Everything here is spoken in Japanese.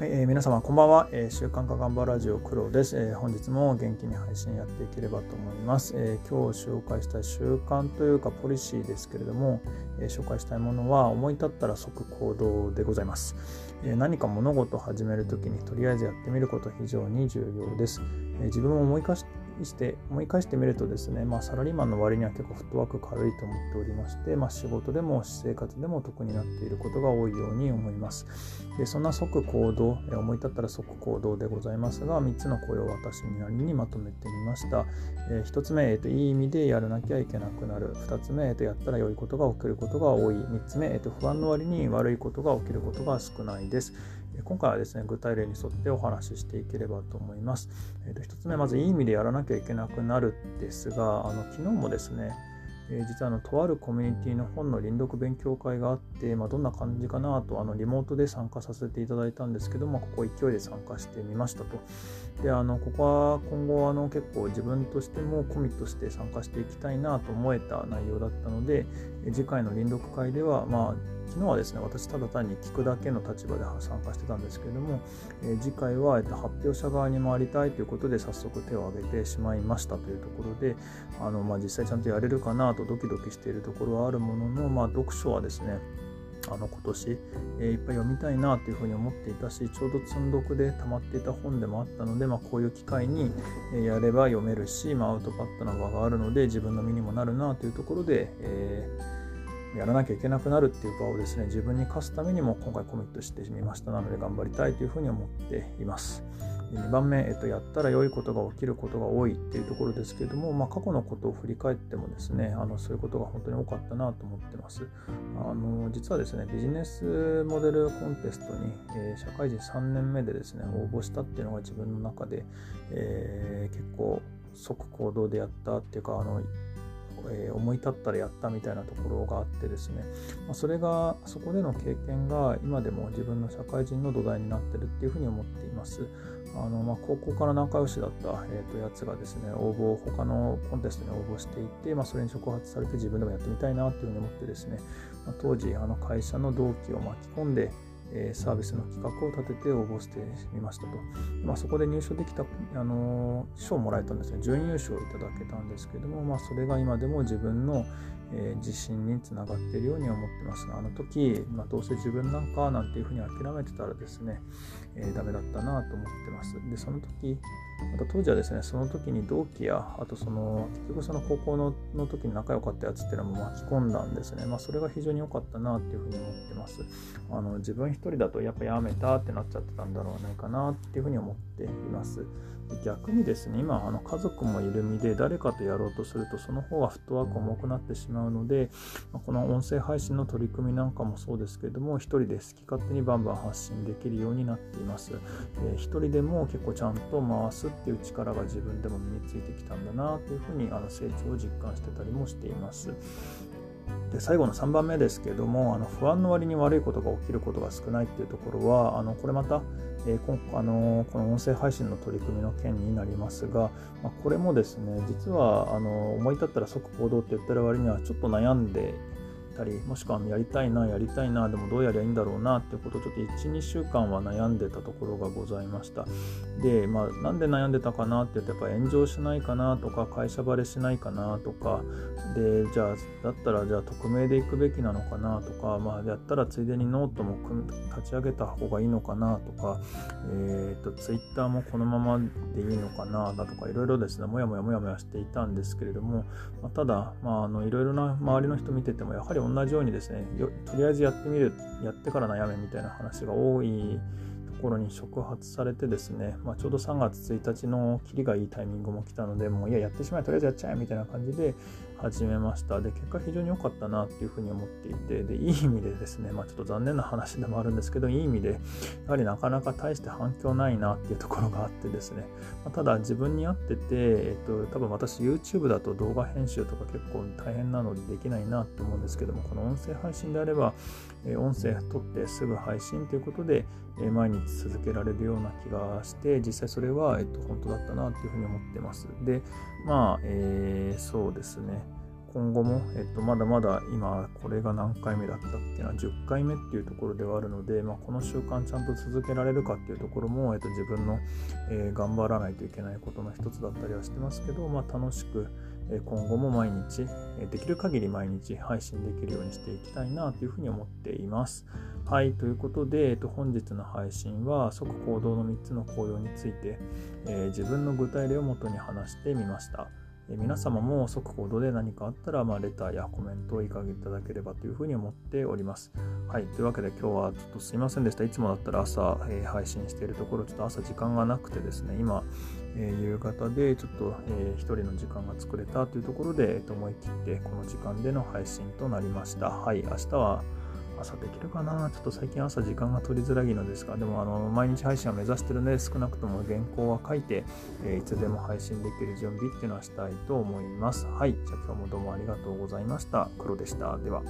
はい、えー、皆様こんばんは、えー、週刊化頑張ラジオ黒です、えー、本日も元気に配信やっていければと思います、え、今日紹介した習慣というかポリシーですけれども、え、紹介したいものは思い立ったら即行動でございます、え、何か物事を始めるときにとりあえずやってみること非常に重要です、え、自分を思い返して思い返してみるとですね、まあ、サラリーマンの割には結構フットワーク軽いと思っておりまして、まあ、仕事でも私生活でも得になっていることが多いように思います。でそんな即行動、思い立ったら即行動でございますが、3つの声を私なりにまとめてみました。えー、1つ目、えーと、いい意味でやらなきゃいけなくなる。2つ目、えーと、やったら良いことが起きることが多い。3つ目、えーと、不安の割に悪いことが起きることが少ないです。今回はですね、具体例に沿ってお話ししていければと思います。えー、と1つ目、まずいい意味でやらなきゃいけなくなるですが、あの昨日もですね、え、実はあのとあるコミュニティの本の輪読勉強会があって、まあ、どんな感じかなとあのリモートで参加させていただいたんですけども、ここ勢いで参加してみましたと。で、あのここは今後あの結構自分としてもコミットして参加していきたいなと思えた内容だったので、次回の臨読会では、まあ、昨日はですね、私ただ単に聞くだけの立場で参加してたんですけれども、え、次回は、えっと、発表者側に回りたいということで早速手を挙げてしまいましたというところで、あのまあ、実際ちゃんとやれるかなとドキドキしているところはあるものの、まあ、読書はですね、あの今年、えー、いっぱい読みたいなというふうに思っていたしちょうど積んどくで溜まっていた本でもあったので、まあ、こういう機会にやれば読めるし、まあ、アウトパッドの場があるので自分の身にもなるなというところで、えーやらなきゃいけなくなるっていう場をですね自分に課すためにも今回コミットしてみましたなので頑張りたいというふうに思っています。2番目、えっと、やったら良いことが起きることが多いっていうところですけれども、まあ、過去のことを振り返ってもですねあのそういうことが本当に多かったなと思ってます。あの実はですねビジネスモデルコンテストに、えー、社会人3年目でですね応募したっていうのが自分の中で、えー、結構即行動でやったっていうかあのえ、思い立ったらやったみたいなところがあってですね、ま、それがそこでの経験が今でも自分の社会人の土台になってるっていうふうに思っています。あのまあ、高校から仲良しだった、えー、とやつがですね応募他のコンテストに応募していて、まあ、それに触発されて自分でもやってみたいなというふうに思ってですね、まあ、当時あの会社の同期を巻き込んでえサービスの企画を立てて応募してみましたと。まあ、そこで入賞できた、あの賞をもらえたんですね。準優勝をいただけたんですけども、まあ、それが今でも自分の、え、自信につながっているように思ってます。あの時、まあ、どうせ自分なんかなんていうふうに諦めてたらですね、えー、ダメだったなと思ってます。で、その時、また当時はですね、その時に同期や、あとその、結局その高校のの時に仲良かったやつっていうのも巻き込んだんですね。まあ、それが非常に良かったなっていうふうに思ってます。あの自分一人だとやっぱやめたってなっちゃってたんだろうないかなっていうふうに思っています。逆にですね、今、あの家族もいる身で誰かとやろうとすると、その方がフットワーク重くなってしまうので、この音声配信の取り組みなんかもそうですけれども、一人で好き勝手にバンバン発信できるようになっています。えー、一人でも結構ちゃんと回すっていう力が自分でも身についてきたんだなというふうにあの成長を実感してたりもしています。で最後の3番目ですけどもあの不安の割に悪いことが起きることが少ないっていうところはあのこれまた、えー、あのこの音声配信の取り組みの件になりますが、まあ、これもですね実はあの思い立ったら即行動って言ってる割にはちょっと悩んでたりもしくはやりたいなやりたいなでもどうやりゃいいんだろうなっていうことをちょっと12週間は悩んでたところがございました。でまあなんで悩んでたかなって言うとやっぱ炎上しないかなとか会社バレしないかなとか。でじゃあだったらじゃあ匿名で行くべきなのかなとか。まあやったらついでにノートも立ち上げた方がいいのかなとか。えっ、ー、とツイッターもこのままでいいのかなだとか。いろいろですね。もやもやもやもやしていたんですけれども、まあ、ただまああのいろいろな周りの人見ててもやはり同同じようにですねとりあえずやってみるやってから悩めみたいな話が多いところに触発されてですね、まあ、ちょうど3月1日の切りがいいタイミングも来たのでもういややってしまえとりあえずやっちゃえみたいな感じで始めました。で、結果非常に良かったなっていうふうに思っていて、で、いい意味でですね、まあちょっと残念な話でもあるんですけど、いい意味で、やはりなかなか大して反響ないなっていうところがあってですね、まあ、ただ自分に合ってて、えっと、多分私 YouTube だと動画編集とか結構大変なのでできないなって思うんですけども、この音声配信であれば、え音声撮ってすぐ配信ということで、え毎日続けられるような気がして、実際それは、えっと、本当だったなっていうふうに思ってます。で、まあ、えー、そうですね。今後も、えっと、まだまだ今これが何回目だったっけな10回目っていうところではあるので、まあ、この習慣ちゃんと続けられるかっていうところも、えっと、自分の、えー、頑張らないといけないことの一つだったりはしてますけど、まあ、楽しく、え今後も毎日、えできる限り毎日配信できるようにしていきたいなというふうに思っています。はい、ということで、えっと、本日の配信は即行動の3つの効用について、えー、自分の具体例をもとに話してみました。え皆様も速報で何かあったら、まあ、レターやコメントをいかげいただければというふうに思っております。はい。というわけで今日はちょっとすいませんでした。いつもだったら朝、えー、配信しているところ、ちょっと朝時間がなくてですね、今、えー、夕方でちょっと、えー、一人の時間が作れたというところで、えー、と思い切ってこの時間での配信となりました。はい。明日は朝できるかな？ちょっと最近朝時間が取りづらいのですが、でもあの毎日配信は目指してるので、少なくとも原稿は書いて、えー、いつでも配信できる準備っていうのはしたいと思います。はい。じゃあ今日もどうもありがとうございました。黒でした。では。